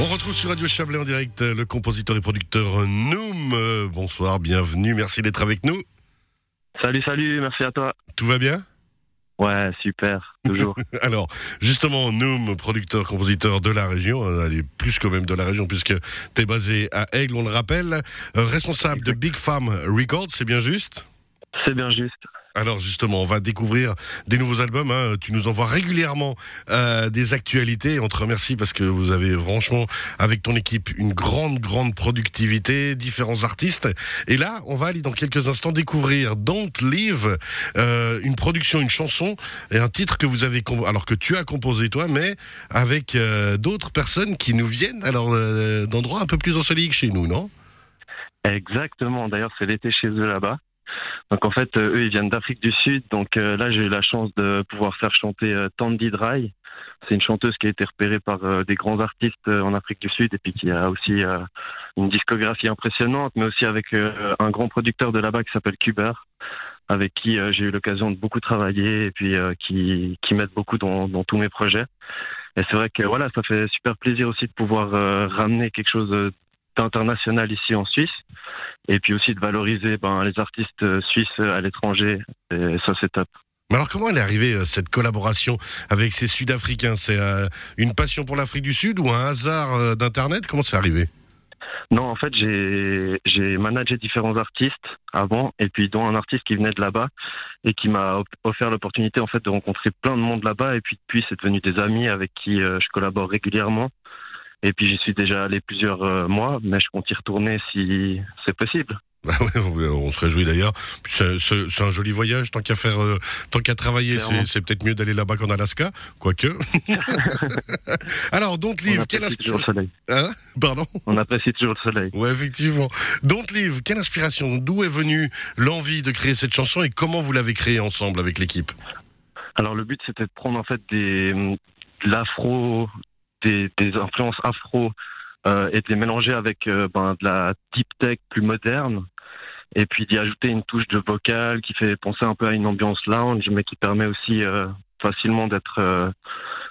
On retrouve sur Radio Chablais en direct le compositeur et producteur Noom. Euh, bonsoir, bienvenue, merci d'être avec nous. Salut, salut, merci à toi. Tout va bien? Ouais, super, toujours. Alors, justement, Noom, producteur, compositeur de la région, euh, elle est plus quand même de la région puisque tu es basé à Aigle, on le rappelle, euh, responsable de Big Farm Records, c'est bien juste? C'est bien juste. Alors justement, on va découvrir des nouveaux albums. Hein. Tu nous envoies régulièrement euh, des actualités. On te remercie parce que vous avez franchement, avec ton équipe, une grande, grande productivité, différents artistes. Et là, on va aller dans quelques instants découvrir Don't Leave, euh, une production, une chanson et un titre que vous avez, alors que tu as composé toi, mais avec euh, d'autres personnes qui nous viennent alors euh, d'endroits un peu plus ensoleillés que chez nous, non? Exactement. D'ailleurs, c'est l'été chez eux là-bas. Donc en fait, euh, eux, ils viennent d'Afrique du Sud. Donc euh, là, j'ai eu la chance de pouvoir faire chanter euh, Tandy Dry. C'est une chanteuse qui a été repérée par des grands artistes en Afrique du Sud et puis qui a aussi une discographie impressionnante, mais aussi avec un grand producteur de là-bas qui s'appelle Cuber, avec qui j'ai eu l'occasion de beaucoup travailler et puis qui, qui m'aide beaucoup dans, dans tous mes projets. Et c'est vrai que voilà, ça fait super plaisir aussi de pouvoir ramener quelque chose international ici en Suisse et puis aussi de valoriser ben, les artistes euh, suisses à l'étranger. Et ça, c'est top. Mais alors comment elle est arrivée euh, cette collaboration avec ces Sud-Africains? C'est euh, une passion pour l'Afrique du Sud ou un hasard d'Internet? Comment c'est arrivé? Non, en fait, j'ai j'ai managé différents artistes avant, et puis dont un artiste qui venait de là-bas et qui m'a offert l'opportunité en fait de rencontrer plein de monde là-bas, et puis depuis c'est devenu des amis avec qui je collabore régulièrement. Et puis j'y suis déjà allé plusieurs euh, mois, mais je compte y retourner si c'est possible. Bah on se réjouit d'ailleurs. C'est un joli voyage, tant qu'à faire, euh, tant qu'à travailler, c'est peut-être mieux d'aller là-bas qu'en Alaska, quoique. Alors, Don't Live, quelle inspiration le soleil. Hein? Pardon? On apprécie toujours le soleil. Ouais, effectivement. Don't Live, quelle inspiration? D'où est venue l'envie de créer cette chanson et comment vous l'avez créée ensemble avec l'équipe? Alors, le but c'était de prendre en fait des de l'afro, des, des influences afro euh, et de les avec euh, ben, de la deep tech plus moderne. Et puis d'y ajouter une touche de vocal qui fait penser un peu à une ambiance lounge mais qui permet aussi euh, facilement d'être euh,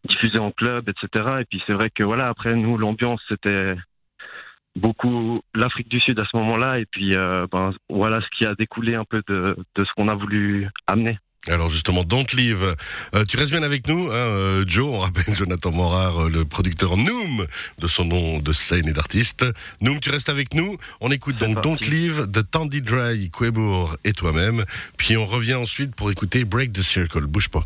diffusé en club etc et puis c'est vrai que voilà après nous l'ambiance c'était beaucoup l'Afrique du Sud à ce moment-là. Et puis ben, voilà ce qui a découlé un peu de, de ce qu'on a voulu amener alors justement, Don't Leave. Euh, tu restes bien avec nous, hein, euh, Joe. On rappelle Jonathan Morard, euh, le producteur Noom, de son nom de scène et d'artiste. Noom, tu restes avec nous. On écoute donc Don't Leave de Tandy Dry, Quebour et toi-même. Puis on revient ensuite pour écouter Break the Circle. Bouge pas.